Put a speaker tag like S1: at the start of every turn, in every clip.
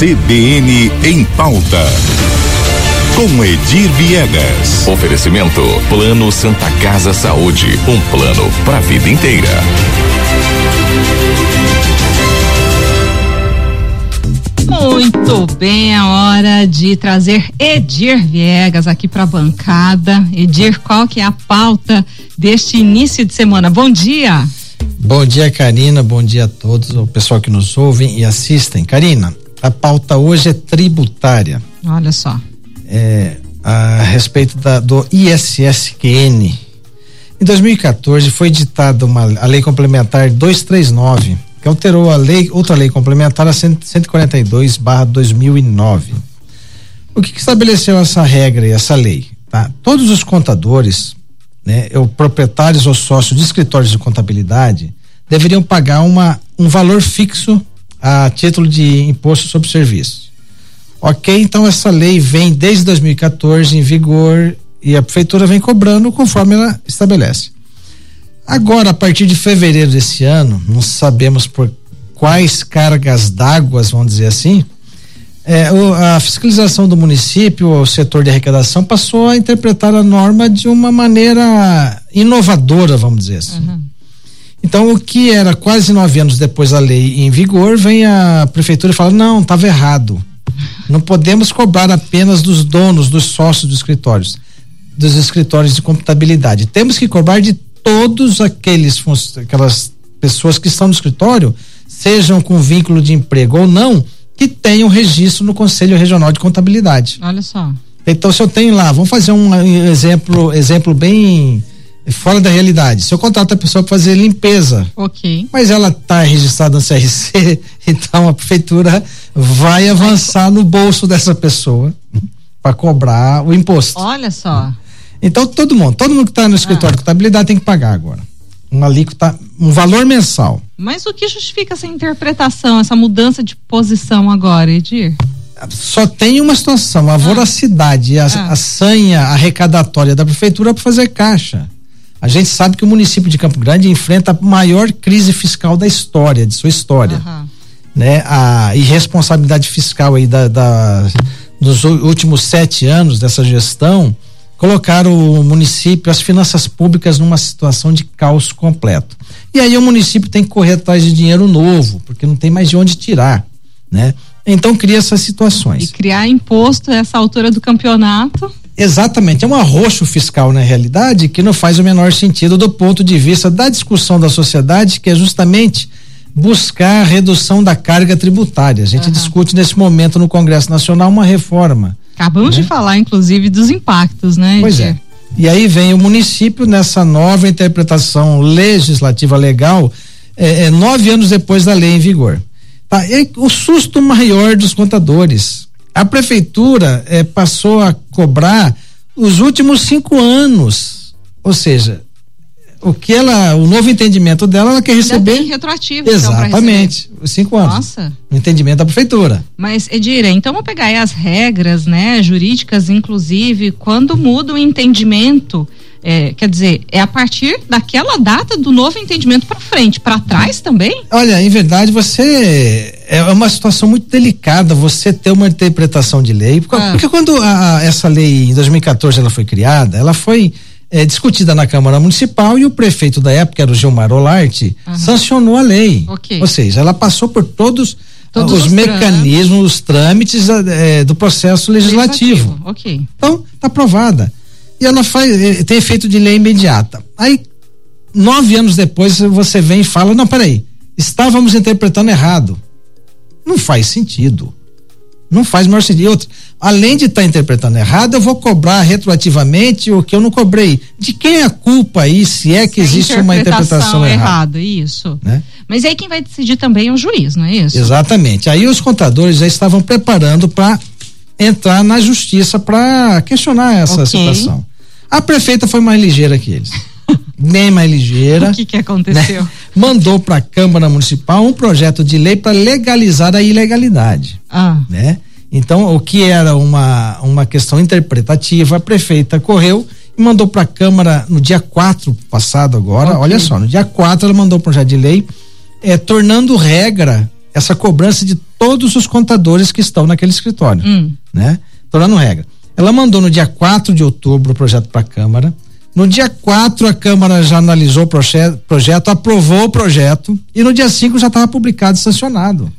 S1: CBN em pauta. Com Edir Viegas. Oferecimento Plano Santa Casa Saúde, um plano para a vida inteira.
S2: Muito bem, é hora de trazer Edir Viegas aqui para a bancada. Edir, qual que é a pauta deste início de semana? Bom dia.
S3: Bom dia, Karina. Bom dia a todos, o pessoal que nos ouvem e assistem. Karina, a pauta hoje é tributária.
S2: Olha só.
S3: É, a respeito da, do ISSQN. Em 2014 foi editada uma, a Lei Complementar 239, que alterou a lei, outra lei complementar a 142/2009. O que, que, estabeleceu essa regra e essa lei? Tá? Todos os contadores, né, ou proprietários ou sócios de escritórios de contabilidade, deveriam pagar uma, um valor fixo a título de imposto sobre serviço. Ok, então essa lei vem desde 2014 em vigor e a prefeitura vem cobrando conforme ela estabelece. Agora, a partir de fevereiro desse ano, não sabemos por quais cargas d'água, vamos dizer assim, é, o, a fiscalização do município, o setor de arrecadação, passou a interpretar a norma de uma maneira inovadora, vamos dizer assim. Uhum. Então, o que era quase nove anos depois da lei em vigor, vem a prefeitura e fala: não, estava errado. Não podemos cobrar apenas dos donos, dos sócios dos escritórios, dos escritórios de contabilidade. Temos que cobrar de todos aqueles aquelas pessoas que estão no escritório, sejam com vínculo de emprego ou não, que tenham registro no Conselho Regional de Contabilidade.
S2: Olha só.
S3: Então, se eu tenho lá, vamos fazer um exemplo, exemplo bem fora da realidade. Se eu contrato a pessoa para fazer limpeza,
S2: ok,
S3: mas ela está registrada no CRC, então a prefeitura vai avançar no bolso dessa pessoa para cobrar o imposto.
S2: Olha só.
S3: Então todo mundo, todo mundo que está no escritório ah. de contabilidade tem que pagar agora. Uma alíquota, um valor mensal.
S2: Mas o que justifica essa interpretação, essa mudança de posição agora, Edir?
S3: Só tem uma situação, a ah. voracidade, a, ah. a sanha arrecadatória da prefeitura para fazer caixa. A gente sabe que o município de Campo Grande enfrenta a maior crise fiscal da história, de sua história. Uhum. Né? A irresponsabilidade fiscal aí da, da, dos últimos sete anos dessa gestão colocaram o município, as finanças públicas numa situação de caos completo. E aí o município tem que correr atrás de dinheiro novo, porque não tem mais de onde tirar, né? Então cria essas situações.
S2: E criar imposto a essa altura do campeonato
S3: Exatamente, é um arroxo fiscal na realidade que não faz o menor sentido do ponto de vista da discussão da sociedade, que é justamente buscar a redução da carga tributária. A gente uhum. discute nesse momento no Congresso Nacional uma reforma.
S2: Acabamos né? de falar, inclusive, dos impactos, né?
S3: Pois é. E aí vem o município nessa nova interpretação legislativa legal, é, é, nove anos depois da lei em vigor. Tá? E o susto maior dos contadores a prefeitura eh, passou a cobrar os últimos cinco anos, ou seja, o que ela, o novo entendimento dela, ela quer receber. Ainda
S2: tem retroativo.
S3: Então, Exatamente, então, os cinco anos. Nossa. O entendimento da prefeitura.
S2: Mas, Edira, então vamos pegar aí as regras, né, jurídicas, inclusive, quando muda o entendimento é, quer dizer, é a partir daquela data do novo entendimento para frente, para trás também?
S3: Olha, em verdade, você é uma situação muito delicada você ter uma interpretação de lei, porque, ah. porque quando a, essa lei em 2014 ela foi criada, ela foi é, discutida na Câmara Municipal e o prefeito da época, era o Gilmar Olarte, sancionou a lei. Okay. Ou seja, ela passou por todos, todos os, os, mecanismos, os trâmites é, do processo legislativo. legislativo.
S2: Okay.
S3: Então, está aprovada e ela faz, eh, tem efeito de lei imediata. Aí, nove anos depois, você vem e fala: não, peraí, estávamos interpretando errado. Não faz sentido. Não faz maior sentido. E outra, além de estar tá interpretando errado, eu vou cobrar retroativamente o que eu não cobrei. De quem é a culpa aí, se é que se existe uma interpretação errada? errada
S2: isso. Né? Mas aí quem vai decidir também é o juiz, não é isso?
S3: Exatamente. Aí os contadores já estavam preparando para entrar na justiça para questionar essa okay. situação. A prefeita foi mais ligeira que eles. Bem mais ligeira.
S2: O que, que aconteceu? Né?
S3: Mandou para a Câmara Municipal um projeto de lei para legalizar a ilegalidade. Ah. Né? Então, o que era uma, uma questão interpretativa, a prefeita correu e mandou para a Câmara no dia 4 passado agora. Okay. Olha só, no dia 4 ela mandou o projeto de lei é, tornando regra essa cobrança de todos os contadores que estão naquele escritório, hum. né? Tornando regra. Ela mandou no dia 4 de outubro o projeto para a Câmara. No dia 4, a Câmara já analisou o projeto, projeto, aprovou o projeto e no dia 5 já estava publicado e sancionado.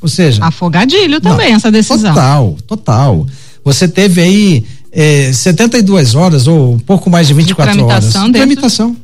S3: Ou seja.
S2: Afogadilho também não, essa decisão.
S3: Total, total. Você teve aí eh, 72 horas ou um pouco mais de 24 de tramitação horas. Dentro... Tramitação.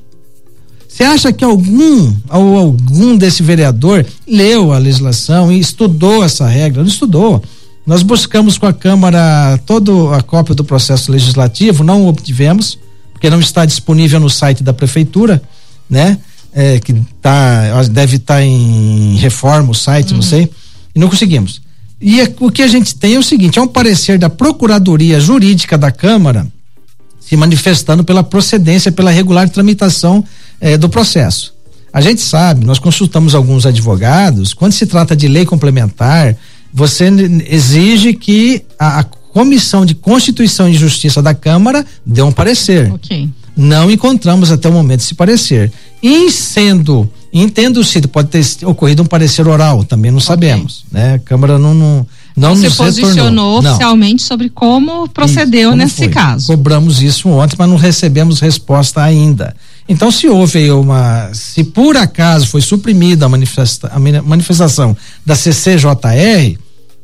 S3: Você acha que algum ou algum desse vereador leu a legislação e estudou essa regra? Não estudou. Nós buscamos com a Câmara toda a cópia do processo legislativo, não obtivemos, porque não está disponível no site da prefeitura, né? É, que tá, deve estar tá em reforma o site, uhum. não sei, e não conseguimos. E é, o que a gente tem é o seguinte: é um parecer da Procuradoria Jurídica da Câmara se manifestando pela procedência, pela regular tramitação eh, do processo. A gente sabe, nós consultamos alguns advogados, quando se trata de lei complementar, você exige que a, a Comissão de Constituição e Justiça da Câmara dê um parecer.
S2: Ok.
S3: Não encontramos até o momento esse parecer. E sendo, entendo se pode ter ocorrido um parecer oral, também não okay. sabemos, né? A Câmara não, não não
S2: se posicionou retornou. oficialmente não. sobre como procedeu como nesse foi. caso.
S3: Cobramos isso ontem, mas não recebemos resposta ainda. Então, se houve uma, se por acaso foi suprimida a, manifesta, a manifestação da CCJR,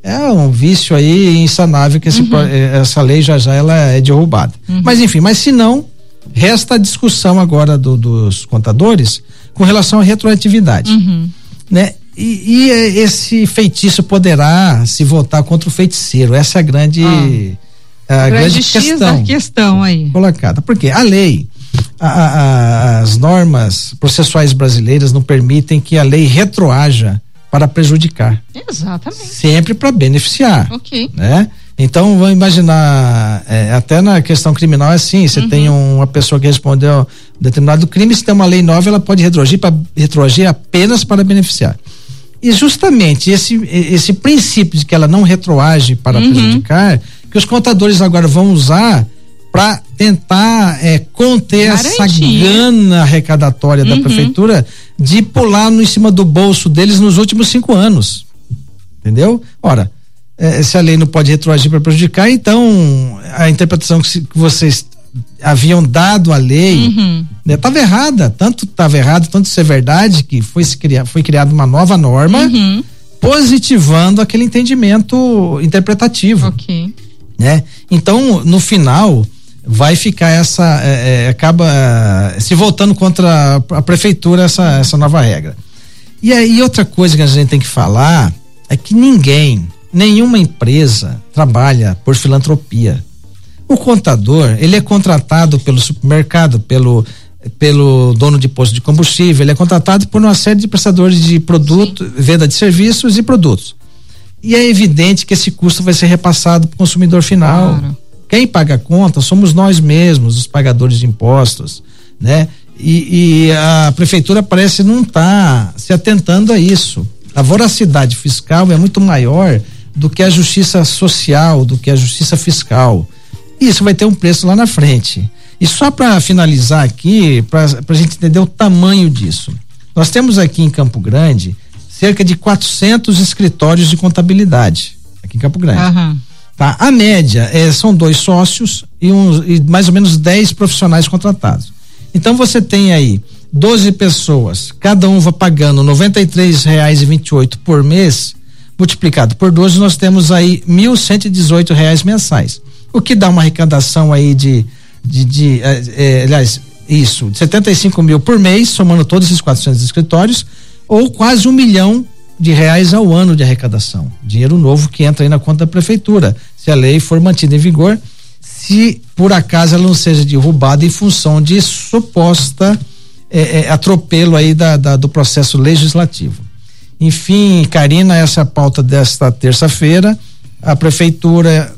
S3: é um vício aí insanável que esse, uhum. Eh, essa lei já já ela é derrubada. Uhum. Mas enfim, mas se não, resta a discussão agora do, dos contadores com relação à retroatividade, uhum. né? E, e, esse feitiço poderá se voltar contra o feiticeiro? Essa é a grande,
S2: ah, a grande, grande questão, questão aí.
S3: colocada. Porque a lei, a, a, as normas processuais brasileiras não permitem que a lei retroaja para prejudicar.
S2: Exatamente.
S3: Sempre para beneficiar.
S2: Ok.
S3: Né? Então, vamos imaginar, é, até na questão criminal é assim, você uhum. tem uma pessoa que respondeu determinado crime, se tem uma lei nova, ela pode retroagir, pra, retroagir apenas para beneficiar. E justamente esse, esse princípio de que ela não retroage para uhum. prejudicar, que os contadores agora vão usar para tentar é, conter Garantia. essa gana arrecadatória uhum. da prefeitura de pular no em cima do bolso deles nos últimos cinco anos. Entendeu? Ora, é, se a lei não pode retroagir para prejudicar, então a interpretação que, que vocês haviam dado a lei uhum. né, errada, tanto estava errado, tanto isso é verdade que foi se criar, foi criada uma nova norma uhum. positivando aquele entendimento interpretativo.
S2: Ok.
S3: Né? Então, no final, vai ficar essa é, é, acaba é, se voltando contra a, a, prefeitura essa, essa nova regra. E aí outra coisa que a gente tem que falar é que ninguém, nenhuma empresa trabalha por filantropia. O contador, ele é contratado pelo supermercado, pelo pelo dono de posto de combustível, ele é contratado por uma série de prestadores de produto, Sim. venda de serviços e produtos. E é evidente que esse custo vai ser repassado para o consumidor final. Claro. Quem paga a conta somos nós mesmos, os pagadores de impostos, né? E, e a prefeitura parece não estar tá se atentando a isso. A voracidade fiscal é muito maior do que a justiça social, do que a justiça fiscal. Isso vai ter um preço lá na frente. E só para finalizar aqui, para a gente entender o tamanho disso. Nós temos aqui em Campo Grande cerca de 400 escritórios de contabilidade. Aqui em Campo Grande. Uhum. Tá? A média é, são dois sócios e, uns, e mais ou menos 10 profissionais contratados. Então você tem aí 12 pessoas, cada um vai pagando R$ 93,28 por mês, multiplicado por 12, nós temos aí 1.118 reais mensais o que dá uma arrecadação aí de, de, de é, é, aliás, isso, de 75 mil por mês, somando todos esses 400 escritórios, ou quase um milhão de reais ao ano de arrecadação. Dinheiro novo que entra aí na conta da prefeitura, se a lei for mantida em vigor, se por acaso ela não seja derrubada em função de suposta é, é, atropelo aí da, da, do processo legislativo. Enfim, Karina, essa é a pauta desta terça-feira. A prefeitura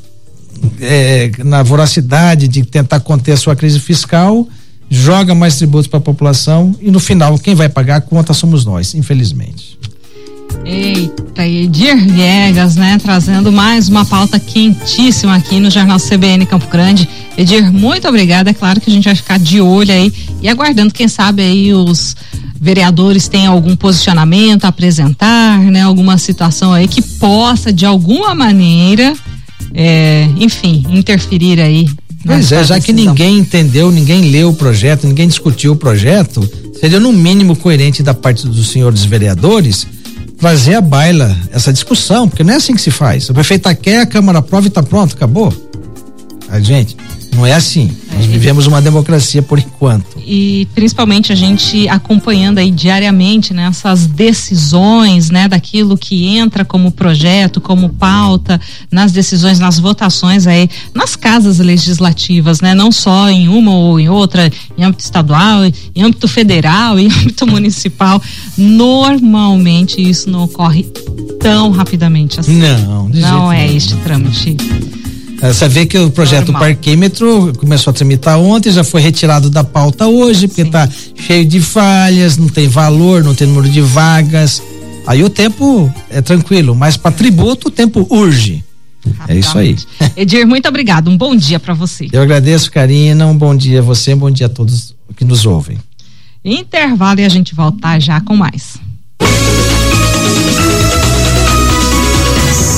S3: é, na voracidade de tentar conter a sua crise fiscal, joga mais tributos para a população e no final quem vai pagar a conta somos nós, infelizmente.
S2: Eita, Edir Viegas, né? Trazendo mais uma pauta quentíssima aqui no Jornal CBN Campo Grande. Edir, muito obrigada. É claro que a gente vai ficar de olho aí e aguardando, quem sabe, aí os vereadores têm algum posicionamento a apresentar, né? Alguma situação aí que possa de alguma maneira, é, enfim, interferir aí.
S3: Pois é, já decisão. que ninguém entendeu, ninguém leu o projeto, ninguém discutiu o projeto, seria no mínimo coerente da parte dos senhores vereadores trazer à baila essa discussão, porque não é assim que se faz. O prefeito quer, a Câmara aprova e está pronto, acabou. A gente, não é assim. Nós vivemos uma democracia por enquanto.
S2: E principalmente a gente acompanhando aí diariamente né, essas decisões, né, daquilo que entra como projeto, como pauta, nas decisões, nas votações aí, nas casas legislativas, né, não só em uma ou em outra, em âmbito estadual, em âmbito federal, em âmbito municipal. Normalmente isso não ocorre tão rapidamente assim.
S3: Não,
S2: não é este trâmite.
S3: É, você vê que o projeto Normal. Parquímetro começou a tramitar ontem, já foi retirado da pauta hoje, porque está cheio de falhas, não tem valor, não tem número de vagas. Aí o tempo é tranquilo, mas para tributo o tempo urge. É isso aí.
S2: Edir, muito obrigado. Um bom dia para você.
S3: Eu agradeço, Karina. Um bom dia a você, um bom dia a todos que nos ouvem.
S2: Intervalo e a gente volta já com mais.